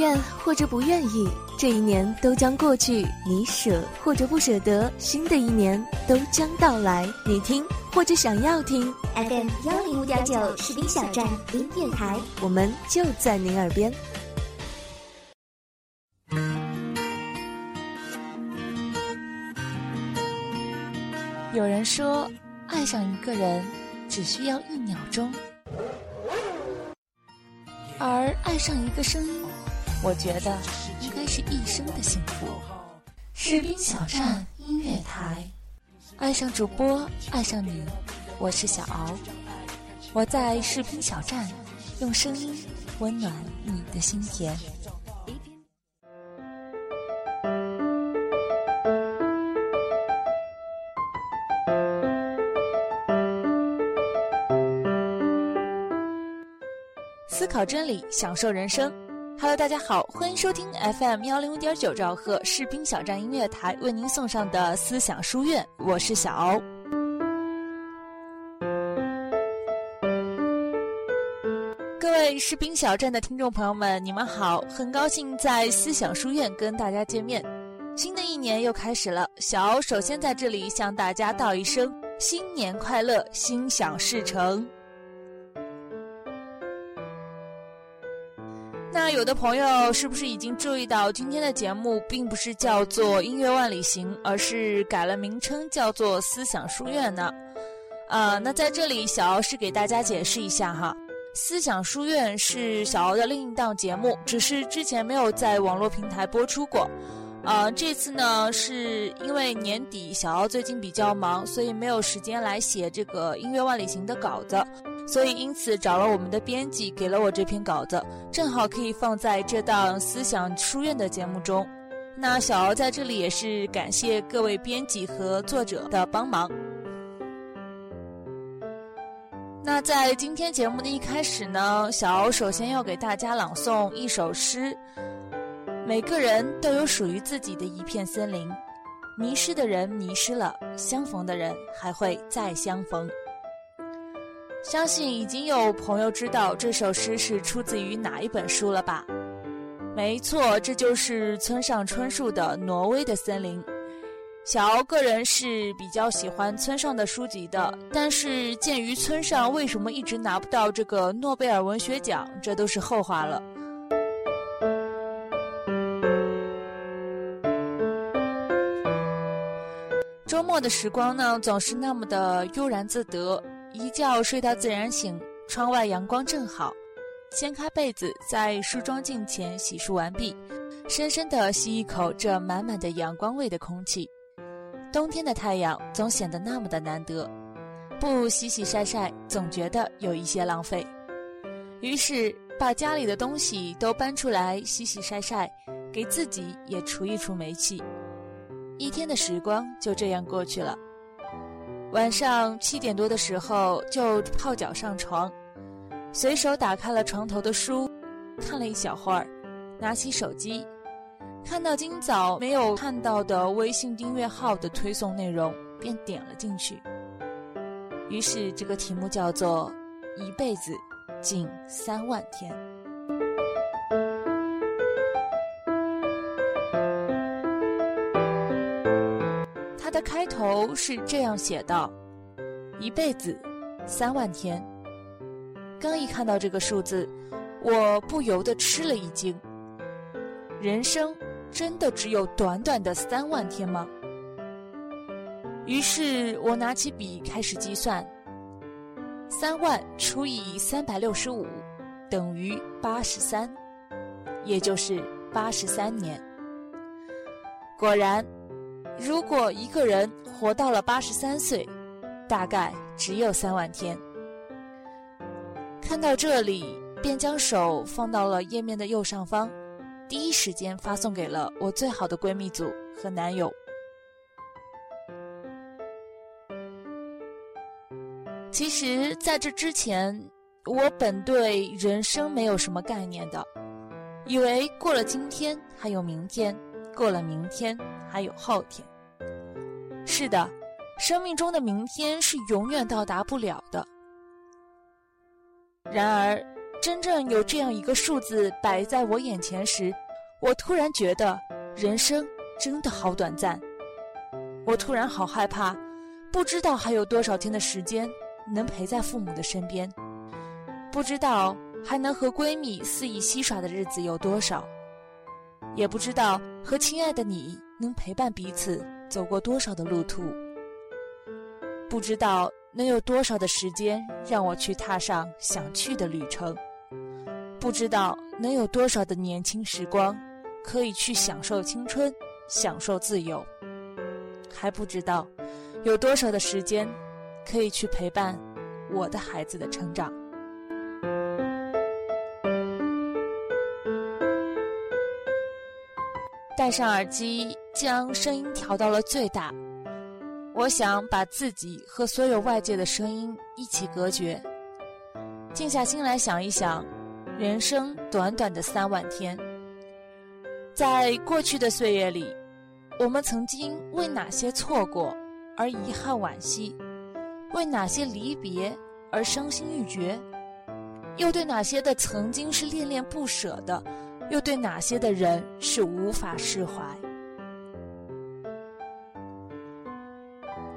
愿或者不愿意，这一年都将过去；你舍或者不舍得，新的一年都将到来。你听或者想要听，FM 幺零五点九士兵小站音乐台，我们就在您耳边。有人说，爱上一个人只需要一秒钟，而爱上一个声音。我觉得应该是一生的幸福。士兵小站音乐台，爱上主播，爱上你，我是小敖，我在士兵小站，用声音温暖你的心田。思考真理，享受人生。Hello，大家好，欢迎收听 FM 幺零五点九兆赫士兵小站音乐台为您送上的思想书院，我是小欧。各位士兵小站的听众朋友们，你们好，很高兴在思想书院跟大家见面。新的一年又开始了，小欧首先在这里向大家道一声新年快乐，心想事成。那有的朋友是不是已经注意到，今天的节目并不是叫做音乐万里行，而是改了名称，叫做思想书院呢？呃，那在这里，小敖是给大家解释一下哈，思想书院是小敖的另一档节目，只是之前没有在网络平台播出过。呃，这次呢，是因为年底小敖最近比较忙，所以没有时间来写这个音乐万里行的稿子。所以，因此找了我们的编辑，给了我这篇稿子，正好可以放在这档思想书院的节目中。那小敖在这里也是感谢各位编辑和作者的帮忙。那在今天节目的一开始呢，小敖首先要给大家朗诵一首诗：每个人都有属于自己的一片森林，迷失的人迷失了，相逢的人还会再相逢。相信已经有朋友知道这首诗是出自于哪一本书了吧？没错，这就是村上春树的《挪威的森林》。小敖个人是比较喜欢村上的书籍的，但是鉴于村上为什么一直拿不到这个诺贝尔文学奖，这都是后话了。周末的时光呢，总是那么的悠然自得。一觉睡到自然醒，窗外阳光正好，掀开被子，在梳妆镜前洗漱完毕，深深地吸一口这满满的阳光味的空气。冬天的太阳总显得那么的难得，不洗洗晒晒，总觉得有一些浪费。于是把家里的东西都搬出来洗洗晒晒，给自己也除一除霉气。一天的时光就这样过去了。晚上七点多的时候，就泡脚上床，随手打开了床头的书，看了一小会儿，拿起手机，看到今早没有看到的微信订阅号的推送内容，便点了进去。于是这个题目叫做“一辈子仅三万天”。的开头是这样写道：“一辈子，三万天。”刚一看到这个数字，我不由得吃了一惊。人生真的只有短短的三万天吗？于是我拿起笔开始计算：三万除以三百六十五等于八十三，也就是八十三年。果然。如果一个人活到了八十三岁，大概只有三万天。看到这里，便将手放到了页面的右上方，第一时间发送给了我最好的闺蜜组和男友。其实，在这之前，我本对人生没有什么概念的，以为过了今天还有明天，过了明天还有后天。是的，生命中的明天是永远到达不了的。然而，真正有这样一个数字摆在我眼前时，我突然觉得人生真的好短暂。我突然好害怕，不知道还有多少天的时间能陪在父母的身边，不知道还能和闺蜜肆意嬉耍的日子有多少，也不知道和亲爱的你能陪伴彼此走过多少的路途，不知道能有多少的时间让我去踏上想去的旅程，不知道能有多少的年轻时光可以去享受青春，享受自由。还不知道有多少的时间可以去陪伴我的孩子的成长。戴上耳机，将声音调到了最大。我想把自己和所有外界的声音一起隔绝，静下心来想一想，人生短短的三万天，在过去的岁月里。我们曾经为哪些错过而遗憾惋惜，为哪些离别而伤心欲绝，又对哪些的曾经是恋恋不舍的，又对哪些的人是无法释怀？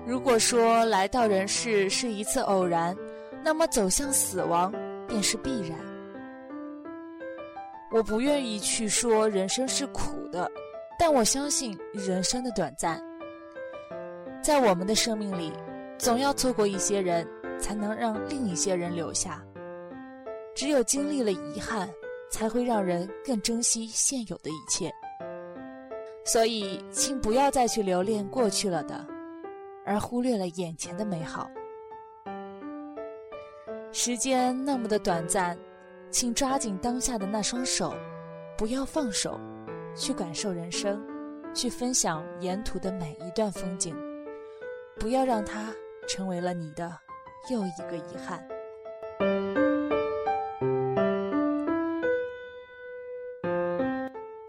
如果说来到人世是一次偶然，那么走向死亡便是必然。我不愿意去说人生是苦的。但我相信人生的短暂，在我们的生命里，总要错过一些人，才能让另一些人留下。只有经历了遗憾，才会让人更珍惜现有的一切。所以，请不要再去留恋过去了的，而忽略了眼前的美好。时间那么的短暂，请抓紧当下的那双手，不要放手。去感受人生，去分享沿途的每一段风景，不要让它成为了你的又一个遗憾。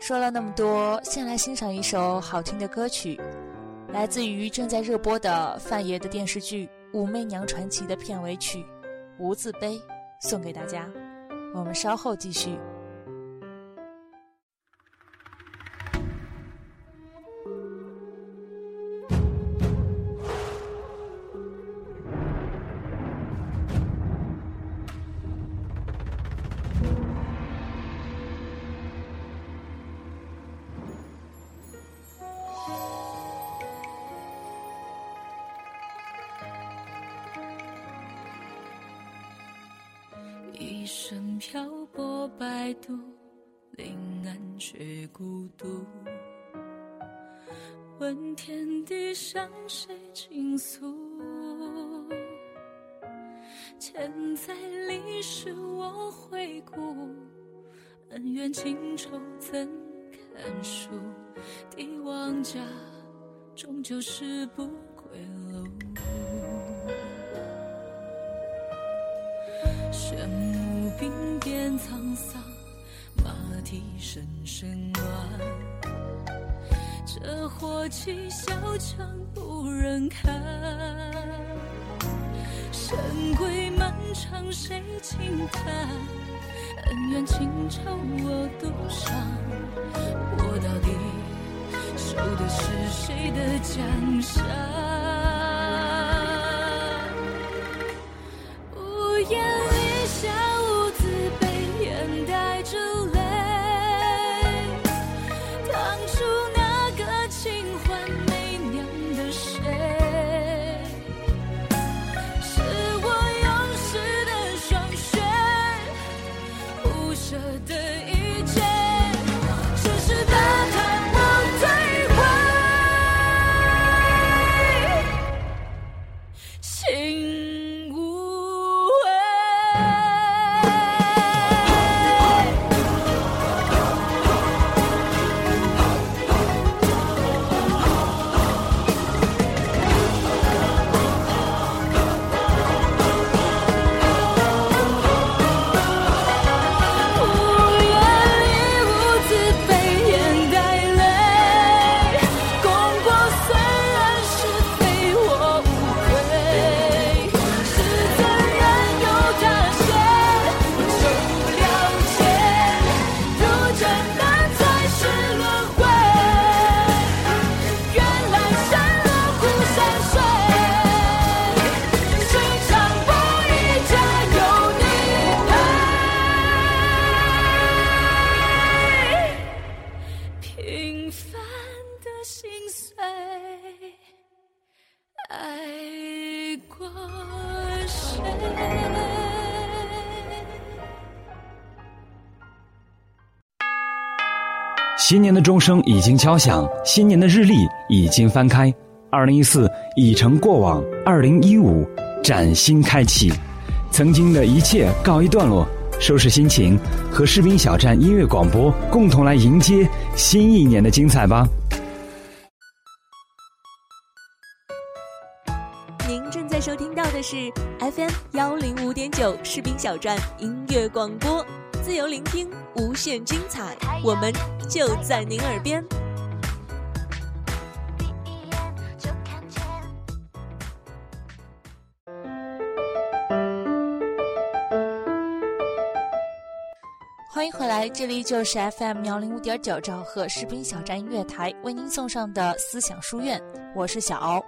说了那么多，先来欣赏一首好听的歌曲，来自于正在热播的范爷的电视剧《武媚娘传奇》的片尾曲《无字碑》，送给大家。我们稍后继续。回顾，恩怨情仇怎堪数？帝王家终究是不归路。玄武兵变沧桑，马蹄声声乱。这火气小强不忍看，神归漫长谁轻叹？恩怨情仇我独伤，我到底守的是谁的江山？新年的钟声已经敲响，新年的日历已经翻开，二零一四已成过往，二零一五崭新开启，曾经的一切告一段落，收拾心情，和士兵小站音乐广播共同来迎接新一年的精彩吧。您正在收听到的是 FM 幺零五点九士兵小站音乐广播。自由聆听，无限精彩，我们就在您耳边。欢迎回来，这里就是 FM 幺零五点九兆赫士兵小站音乐台为您送上的思想书院，我是小敖。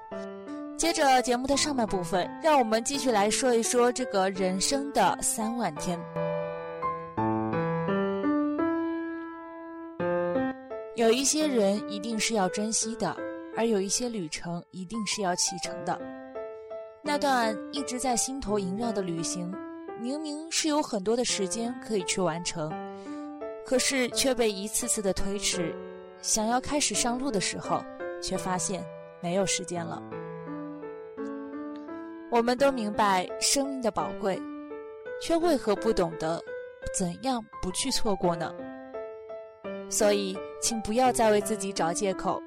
接着节目的上半部分，让我们继续来说一说这个人生的三万天。有一些人一定是要珍惜的，而有一些旅程一定是要启程的。那段一直在心头萦绕的旅行，明明是有很多的时间可以去完成，可是却被一次次的推迟。想要开始上路的时候，却发现没有时间了。我们都明白生命的宝贵，却为何不懂得怎样不去错过呢？所以，请不要再为自己找借口。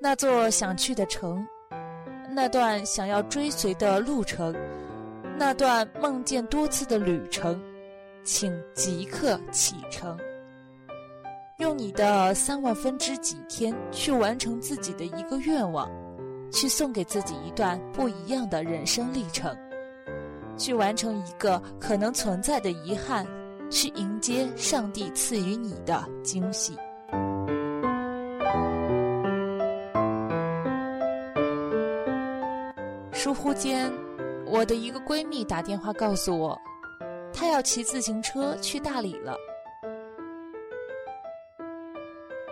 那座想去的城，那段想要追随的路程，那段梦见多次的旅程，请即刻启程。用你的三万分之几天去完成自己的一个愿望，去送给自己一段不一样的人生历程，去完成一个可能存在的遗憾。去迎接上帝赐予你的惊喜。疏忽间，我的一个闺蜜打电话告诉我，她要骑自行车去大理了。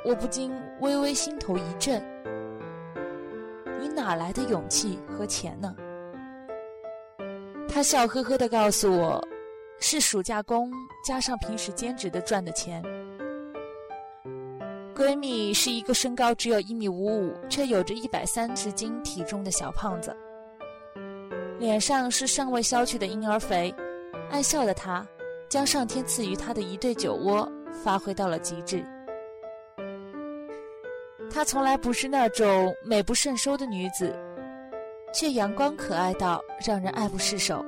我不禁微微心头一震：你哪来的勇气和钱呢？她笑呵呵的告诉我。是暑假工加上平时兼职的赚的钱。闺蜜是一个身高只有一米五五，却有着一百三十斤体重的小胖子，脸上是尚未消去的婴儿肥。爱笑的她，将上天赐予她的一对酒窝发挥到了极致。她从来不是那种美不胜收的女子，却阳光可爱到让人爱不释手。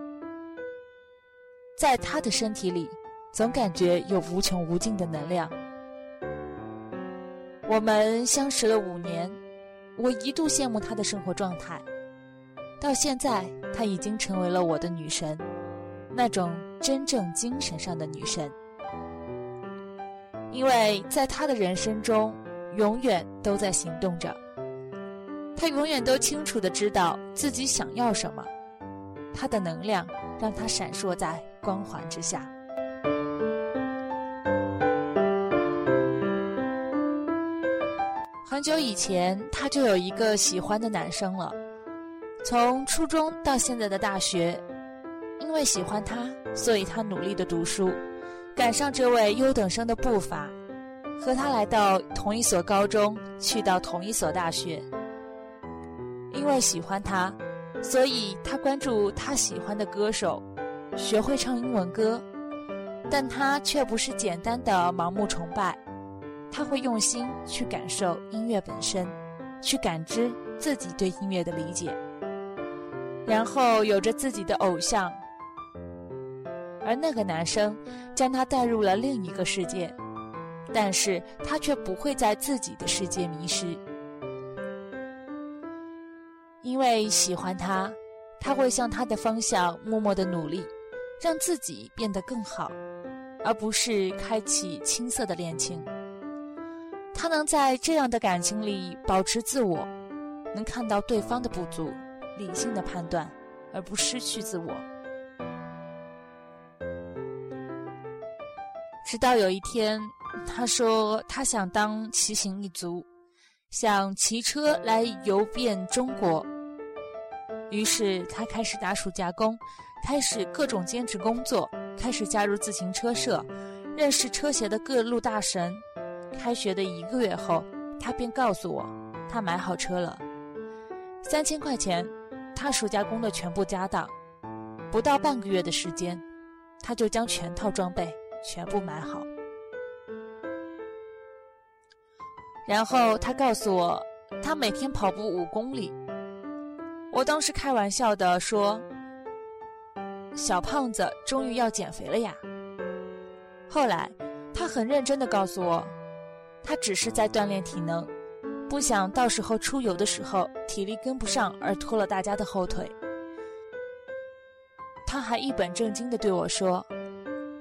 在他的身体里，总感觉有无穷无尽的能量。我们相识了五年，我一度羡慕他的生活状态。到现在，他已经成为了我的女神，那种真正精神上的女神。因为在他的人生中，永远都在行动着，他永远都清楚的知道自己想要什么，他的能量让他闪烁在。光环之下，很久以前，他就有一个喜欢的男生了。从初中到现在的大学，因为喜欢他，所以他努力的读书，赶上这位优等生的步伐，和他来到同一所高中，去到同一所大学。因为喜欢他，所以他关注他喜欢的歌手。学会唱英文歌，但他却不是简单的盲目崇拜，他会用心去感受音乐本身，去感知自己对音乐的理解，然后有着自己的偶像，而那个男生将他带入了另一个世界，但是他却不会在自己的世界迷失，因为喜欢他，他会向他的方向默默的努力。让自己变得更好，而不是开启青涩的恋情。他能在这样的感情里保持自我，能看到对方的不足，理性的判断，而不失去自我。直到有一天，他说他想当骑行一族，想骑车来游遍中国。于是他开始打暑假工，开始各种兼职工作，开始加入自行车社，认识车协的各路大神。开学的一个月后，他便告诉我，他买好车了，三千块钱，他暑假工的全部家当。不到半个月的时间，他就将全套装备全部买好。然后他告诉我，他每天跑步五公里。我当时开玩笑的说：“小胖子终于要减肥了呀。”后来他很认真的告诉我，他只是在锻炼体能，不想到时候出游的时候体力跟不上而拖了大家的后腿。他还一本正经地对我说：“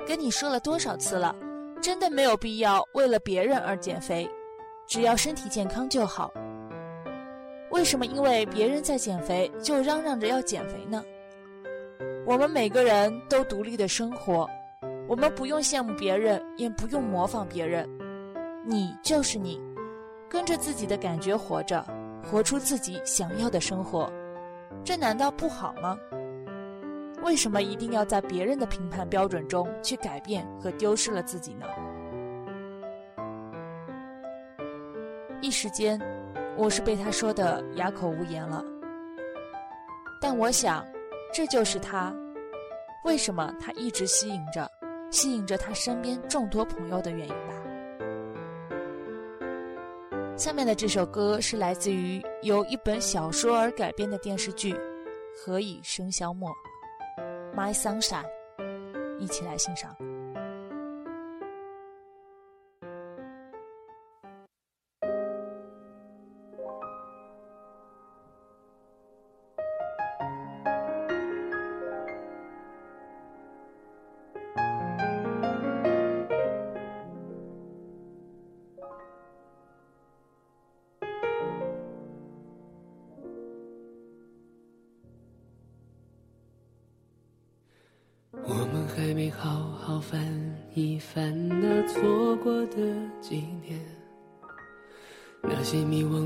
跟你说了多少次了，真的没有必要为了别人而减肥，只要身体健康就好。为什么因为别人在减肥就嚷嚷着要减肥呢？我们每个人都独立的生活，我们不用羡慕别人，也不用模仿别人，你就是你，跟着自己的感觉活着，活出自己想要的生活，这难道不好吗？”为什么一定要在别人的评判标准中去改变和丢失了自己呢？一时间，我是被他说的哑口无言了。但我想，这就是他，为什么他一直吸引着，吸引着他身边众多朋友的原因吧。下面的这首歌是来自于由一本小说而改编的电视剧《何以笙箫默》。My Sunshine，一起来欣赏。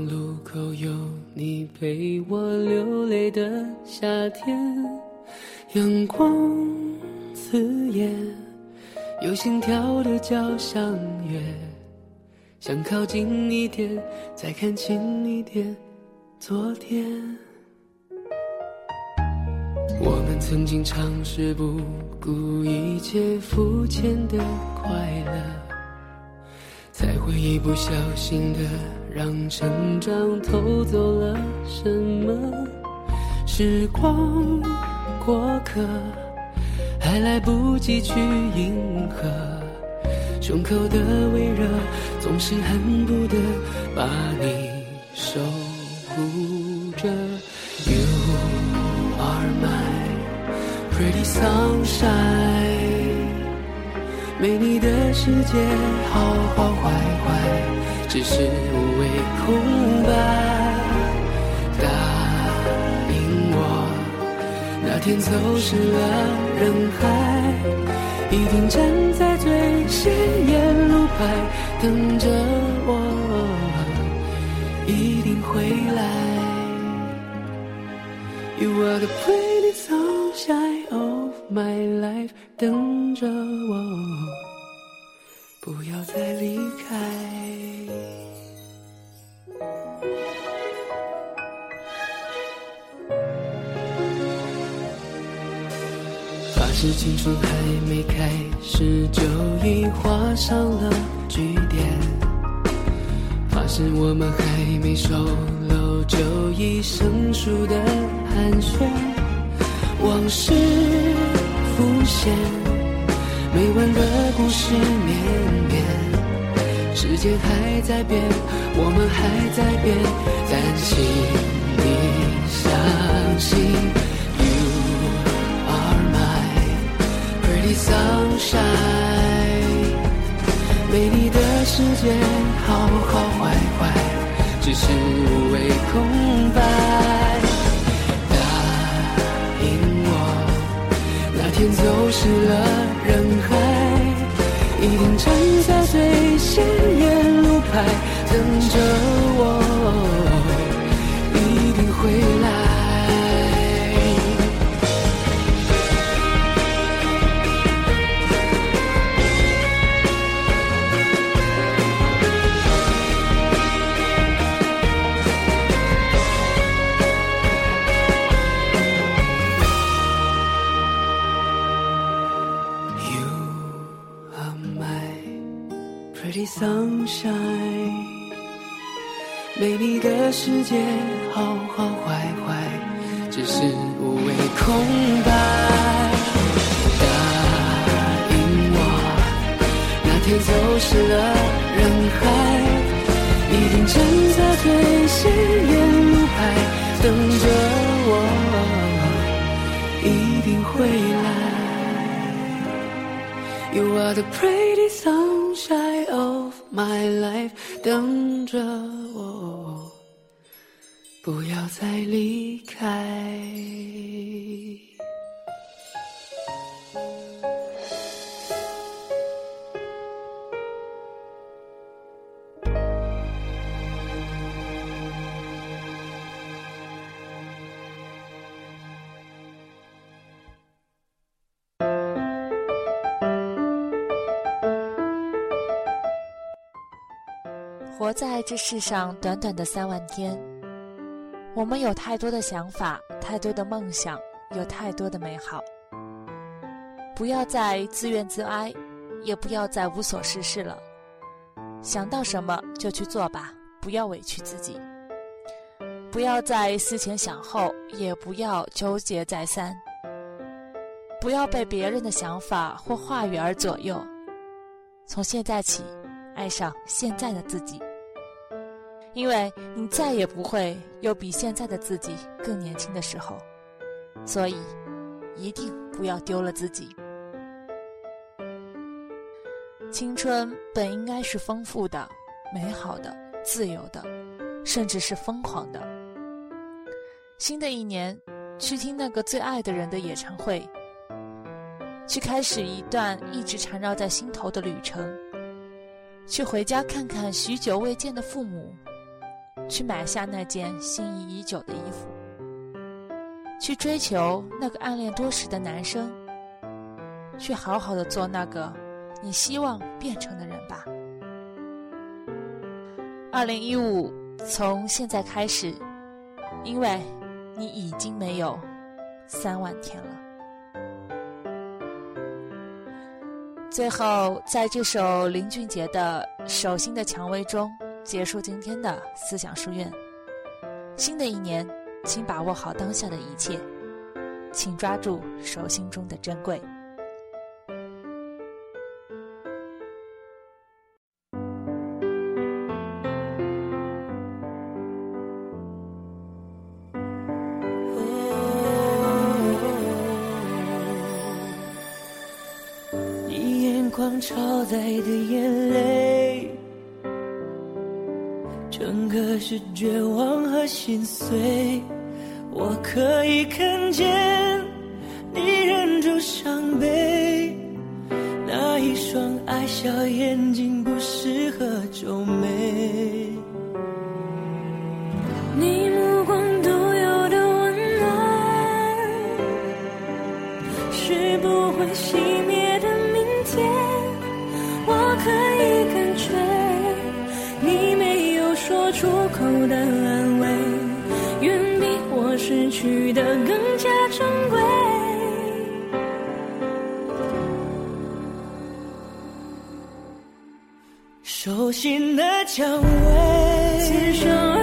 路口有你陪我流泪的夏天，阳光刺眼，有心跳的交响乐，想靠近一点，再看清一点昨天。我们曾经尝试不顾一切肤浅的快乐，才会一不小心的让成长偷走了什么。时光过客，还来不及去迎合，胸口的微热总是恨不得把你守护着。You are my Pretty sunshine，没你的世界好好坏坏，只是无谓空白。答应我，那天走失了人海，一定站在最显眼路牌等着我，一定会来。You are the pretty sunshine of my life，等着我，不要再离开。是青春还没开始，就已画上了句点。发誓我们还没熟络，就已生疏的。寒暄，往事浮现，没完的故事绵绵。时间还在变，我们还在变，但请你相信 sunshine。没你的世界，好好坏坏，只是无谓空白。答应我，哪天走失了人海，一定站在最显眼路牌 sunshine。没你的世界，好好坏坏，只是无谓空白。答应我，那天走失了人海，一定站在最显眼路牌，等着我，一定会来。You are the pretty sunshine of my life，等着我，不要再离开。 活在这世上短短的三万天，我们有太多的想法，太多的梦想，有太多的美好。不要再自怨自哀，也不要再无所事事了。想到什么就去做吧，不要委屈自己。不要再思前想后，也不要纠结再三。不要被别人的想法或话语而左右。从现在起，爱上现在的自己。因为你再也不会有比现在的自己更年轻的时候，所以一定不要丢了自己。青春本应该是丰富的、美好的、自由的，甚至是疯狂的。新的一年，去听那个最爱的人的演唱会，去开始一段一直缠绕在心头的旅程，去回家看看许久未见的父母。去买下那件心仪已久的衣服，去追求那个暗恋多时的男生，去好好的做那个你希望变成的人吧。二零一五，从现在开始，因为你已经没有三万天了。最后，在这首林俊杰的《手心的蔷薇》中。结束今天的思想书院。新的一年，请把握好当下的一切，请抓住手心中的珍贵。你眼眶超载的眼泪。可是绝望和心碎，我可以看见心的蔷薇，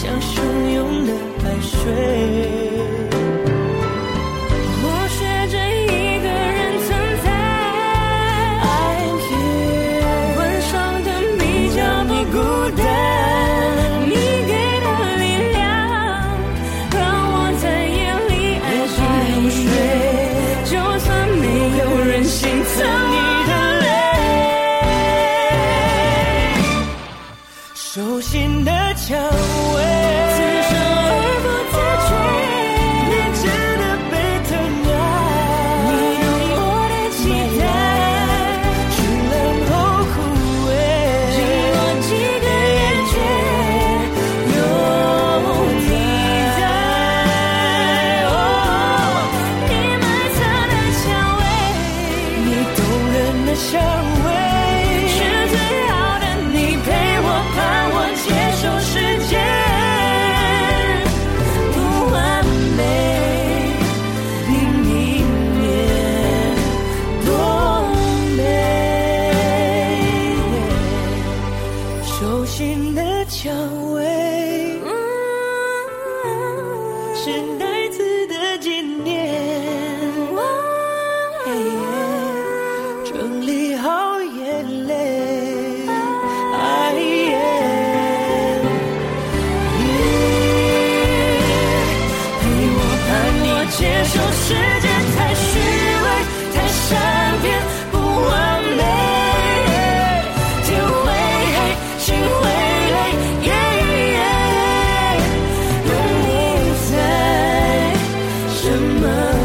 像汹涌的海水。什么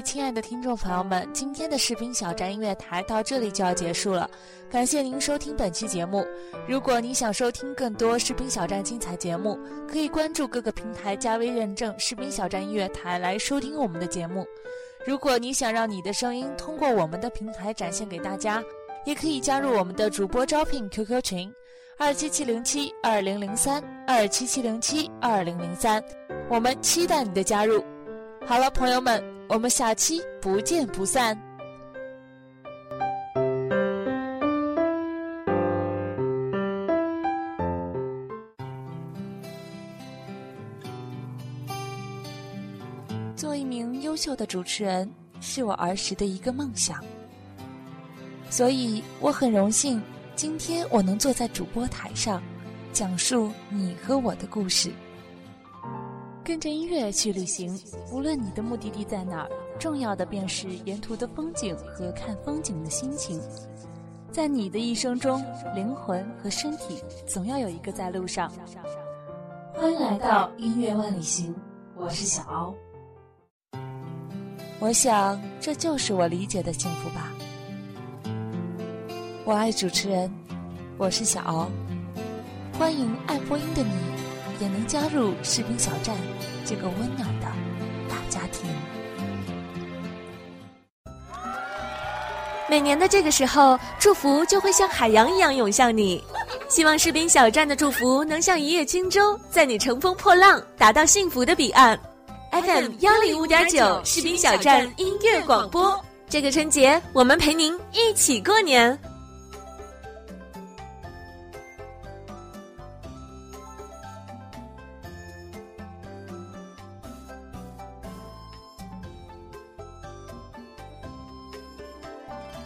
亲爱的听众朋友们，今天的士兵小站音乐台到这里就要结束了，感谢您收听本期节目。如果您想收听更多士兵小站精彩节目，可以关注各个平台加微认证“士兵小站音乐台”来收听我们的节目。如果你想让你的声音通过我们的平台展现给大家，也可以加入我们的主播招聘 QQ 群：二七七零七二零零三二七七零七二零零三，我们期待你的加入。好了，朋友们，我们下期不见不散。做一名优秀的主持人是我儿时的一个梦想，所以我很荣幸今天我能坐在主播台上，讲述你和我的故事。跟着音乐去旅行，无论你的目的地在哪儿，重要的便是沿途的风景和看风景的心情。在你的一生中，灵魂和身体总要有一个在路上。欢迎来到音乐万里行，我是小欧。我想，这就是我理解的幸福吧。我爱主持人，我是小敖。欢迎爱播音的你，也能加入士兵小站这个温暖的大家庭。每年的这个时候，祝福就会像海洋一样涌向你。希望士兵小站的祝福能像一叶轻舟，在你乘风破浪，达到幸福的彼岸。FM 幺零五点九，士兵小站音乐广播。这个春节，我们陪您一起过年。